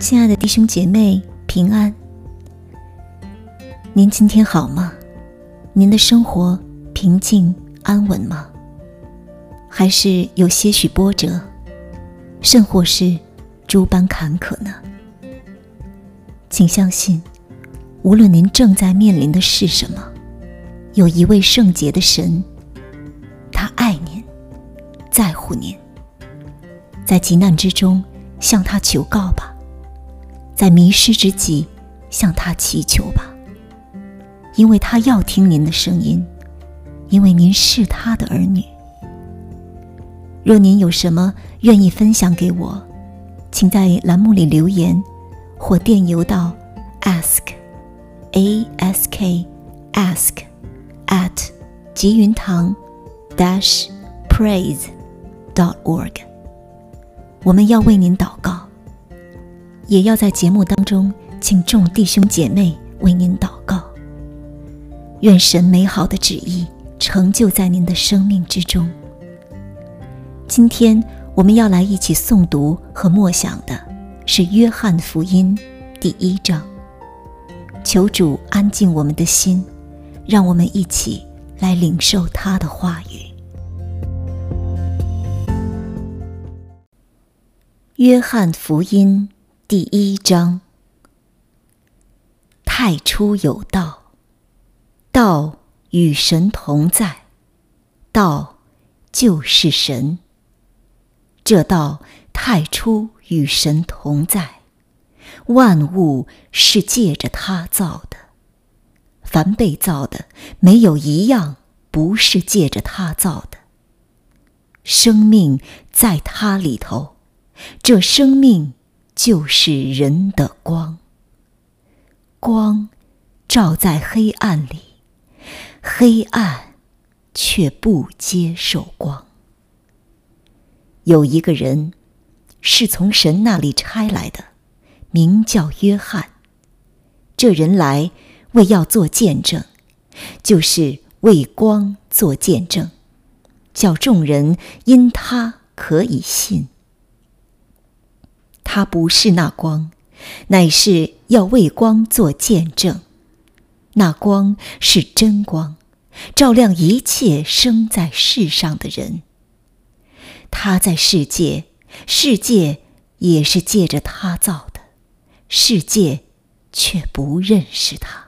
亲爱的弟兄姐妹，平安。您今天好吗？您的生活平静安稳吗？还是有些许波折，甚或是诸般坎坷呢？请相信，无论您正在面临的是什么，有一位圣洁的神，他爱您，在乎您，在急难之中向他求告吧。在迷失之际，向他祈求吧，因为他要听您的声音，因为您是他的儿女。若您有什么愿意分享给我，请在栏目里留言，或电邮到 ask a s k ask at 吉云堂 dash praise dot org。我们要为您祷告。也要在节目当中，请众弟兄姐妹为您祷告。愿神美好的旨意成就在您的生命之中。今天我们要来一起诵读和默想的是《约翰福音》第一章。求主安静我们的心，让我们一起来领受他的话语。《约翰福音》。第一章。太初有道，道与神同在，道就是神。这道太初与神同在，万物是借着他造的。凡被造的，没有一样不是借着他造的。生命在他里头，这生命。就是人的光，光照在黑暗里，黑暗却不接受光。有一个人是从神那里差来的，名叫约翰。这人来为要做见证，就是为光做见证，叫众人因他可以信。他不是那光，乃是要为光做见证。那光是真光，照亮一切生在世上的人。他在世界，世界也是借着他造的，世界却不认识他。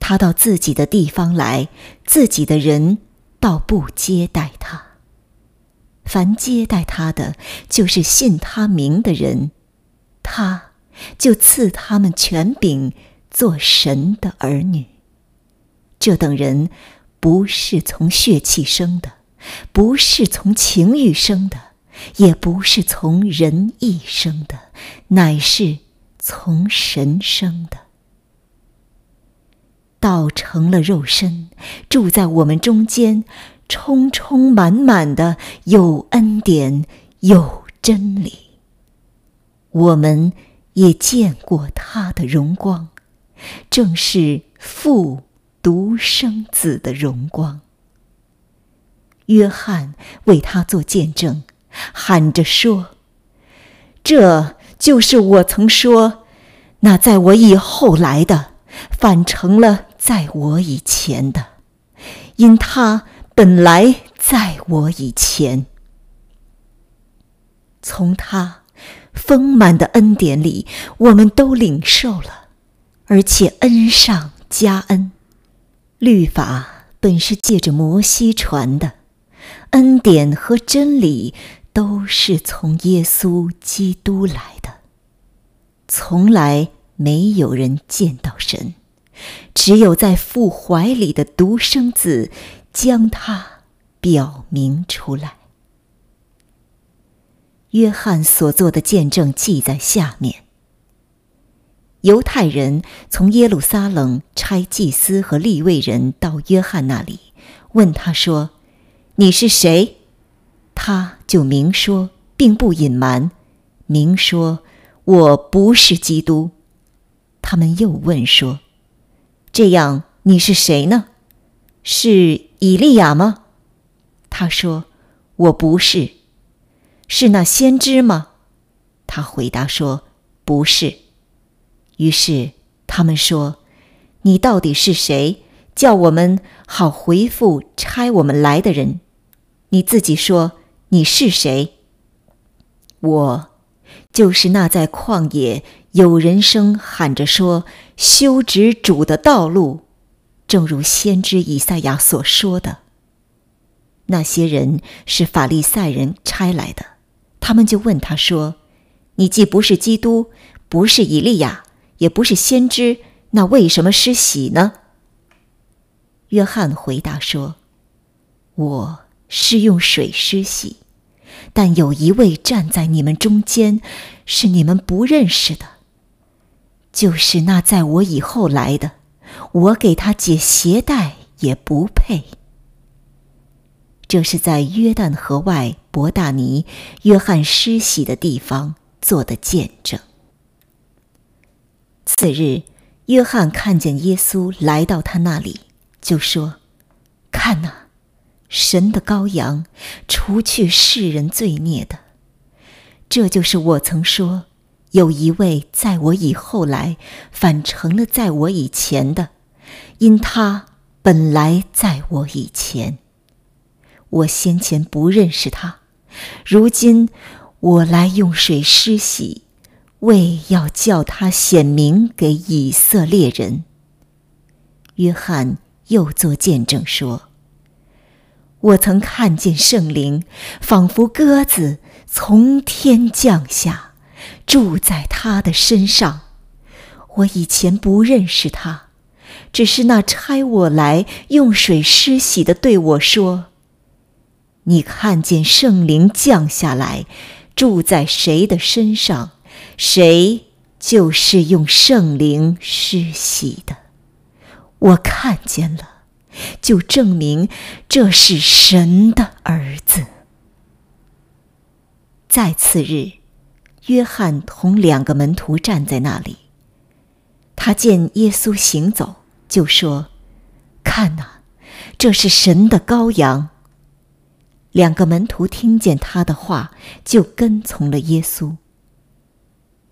他到自己的地方来，自己的人倒不接待他。凡接待他的，就是信他名的人，他就赐他们权柄，做神的儿女。这等人不是从血气生的，不是从情欲生的，也不是从人意生的，乃是从神生的。道成了肉身，住在我们中间。充充满满的有恩典有真理，我们也见过他的荣光，正是父独生子的荣光。约翰为他做见证，喊着说：“这就是我曾说，那在我以后来的，反成了在我以前的，因他。”本来在我以前，从他丰满的恩典里，我们都领受了，而且恩上加恩。律法本是借着摩西传的，恩典和真理都是从耶稣基督来的。从来没有人见到神，只有在父怀里的独生子。将它表明出来。约翰所做的见证记在下面。犹太人从耶路撒冷差祭司和立位人到约翰那里，问他说：“你是谁？”他就明说，并不隐瞒，明说：“我不是基督。”他们又问说：“这样你是谁呢？是？”以利亚吗？他说：“我不是。”是那先知吗？他回答说：“不是。”于是他们说：“你到底是谁？叫我们好回复差我们来的人。你自己说你是谁？”我，就是那在旷野有人声喊着说：“修直主的道路。”正如先知以赛亚所说的，那些人是法利赛人差来的，他们就问他说：“你既不是基督，不是以利亚，也不是先知，那为什么施洗呢？”约翰回答说：“我是用水施洗，但有一位站在你们中间，是你们不认识的，就是那在我以后来的。”我给他解鞋带也不配。这是在约旦河外伯大尼约翰施洗的地方做的见证。次日，约翰看见耶稣来到他那里，就说：“看哪，神的羔羊，除去世人罪孽的。这就是我曾说。”有一位在我以后来，反成了在我以前的，因他本来在我以前。我先前不认识他，如今我来用水施洗，为要叫他显明给以色列人。约翰又作见证说：“我曾看见圣灵，仿佛鸽子从天降下。”住在他的身上，我以前不认识他，只是那差我来用水施洗的对我说：“你看见圣灵降下来，住在谁的身上，谁就是用圣灵施洗的。”我看见了，就证明这是神的儿子。在次日。约翰同两个门徒站在那里，他见耶稣行走，就说：“看哪，这是神的羔羊。”两个门徒听见他的话，就跟从了耶稣。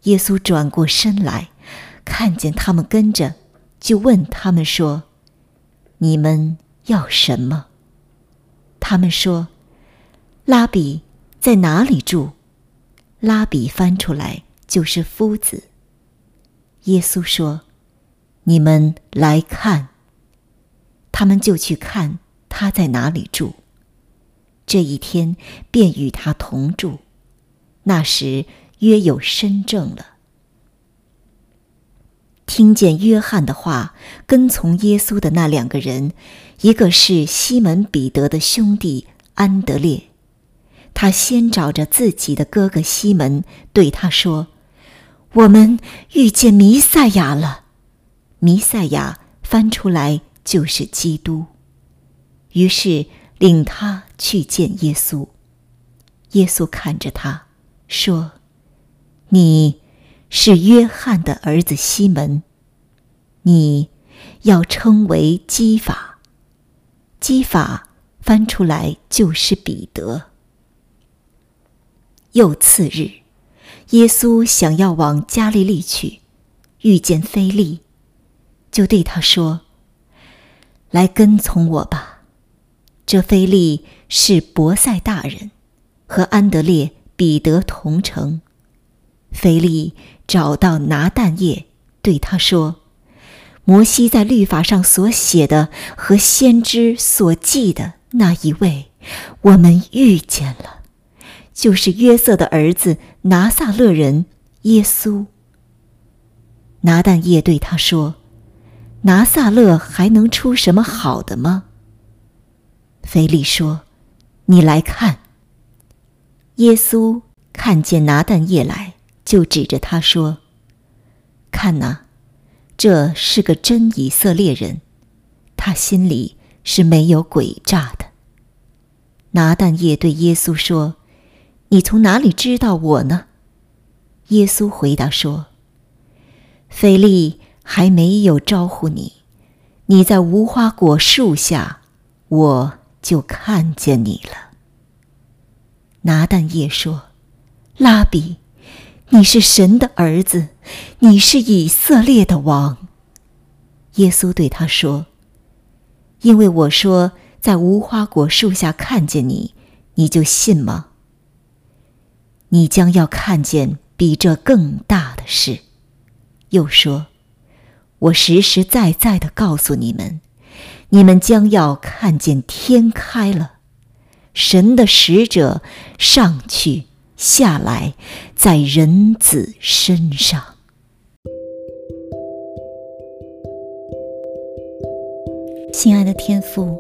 耶稣转过身来，看见他们跟着，就问他们说：“你们要什么？”他们说：“拉比在哪里住？”拉比翻出来就是夫子。耶稣说：“你们来看。”他们就去看他在哪里住。这一天便与他同住。那时约有深正了。听见约翰的话，跟从耶稣的那两个人，一个是西门彼得的兄弟安德烈。他先找着自己的哥哥西门，对他说：“我们遇见弥赛亚了。”弥赛亚翻出来就是基督。于是领他去见耶稣。耶稣看着他说：“你是约翰的儿子西门，你要称为基法。基法翻出来就是彼得。”又次日，耶稣想要往加利利去，遇见菲利，就对他说：“来跟从我吧。”这菲利是伯赛大人，和安德烈、彼得同城。菲利找到拿但业，对他说：“摩西在律法上所写的和先知所记的那一位，我们遇见了。”就是约瑟的儿子拿撒勒人耶稣。拿但业对他说：“拿撒勒还能出什么好的吗？”腓力说：“你来看。”耶稣看见拿但业来，就指着他说：“看哪，这是个真以色列人，他心里是没有诡诈的。”拿但业对耶稣说。你从哪里知道我呢？耶稣回答说：“腓力还没有招呼你，你在无花果树下，我就看见你了。”拿但业说：“拉比，你是神的儿子，你是以色列的王。”耶稣对他说：“因为我说在无花果树下看见你，你就信吗？你将要看见比这更大的事。”又说：“我实实在在的告诉你们，你们将要看见天开了，神的使者上去下来，在人子身上。”亲爱的天父，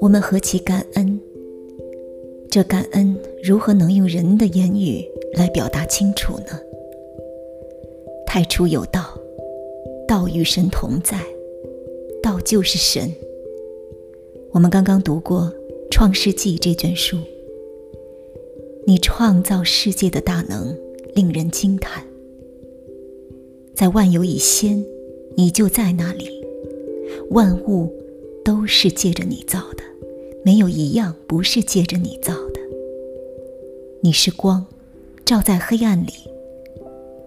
我们何其感恩！这感恩如何能用人的言语来表达清楚呢？太初有道，道与神同在，道就是神。我们刚刚读过《创世纪》这卷书，你创造世界的大能令人惊叹。在万有以先，你就在那里，万物。都是借着你造的，没有一样不是借着你造。你是光，照在黑暗里，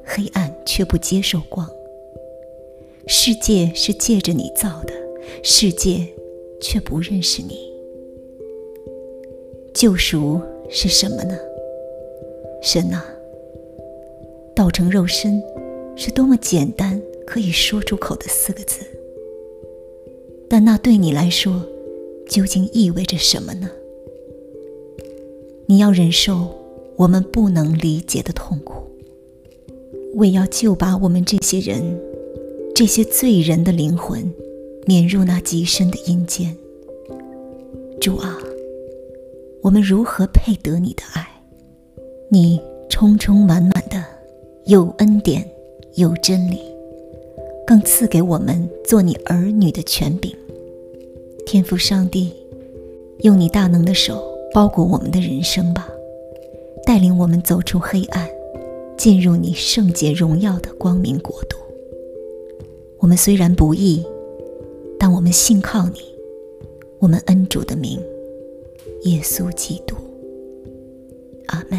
黑暗却不接受光。世界是借着你造的，世界却不认识你。救赎是什么呢？神啊，道成肉身，是多么简单可以说出口的四个字。但那对你来说，究竟意味着什么呢？你要忍受我们不能理解的痛苦，为要救拔我们这些人、这些罪人的灵魂，免入那极深的阴间。主啊，我们如何配得你的爱？你充充满满的，有恩典，有真理。更赐给我们做你儿女的权柄，天父上帝，用你大能的手包裹我们的人生吧，带领我们走出黑暗，进入你圣洁荣耀的光明国度。我们虽然不易，但我们信靠你，我们恩主的名，耶稣基督，阿门。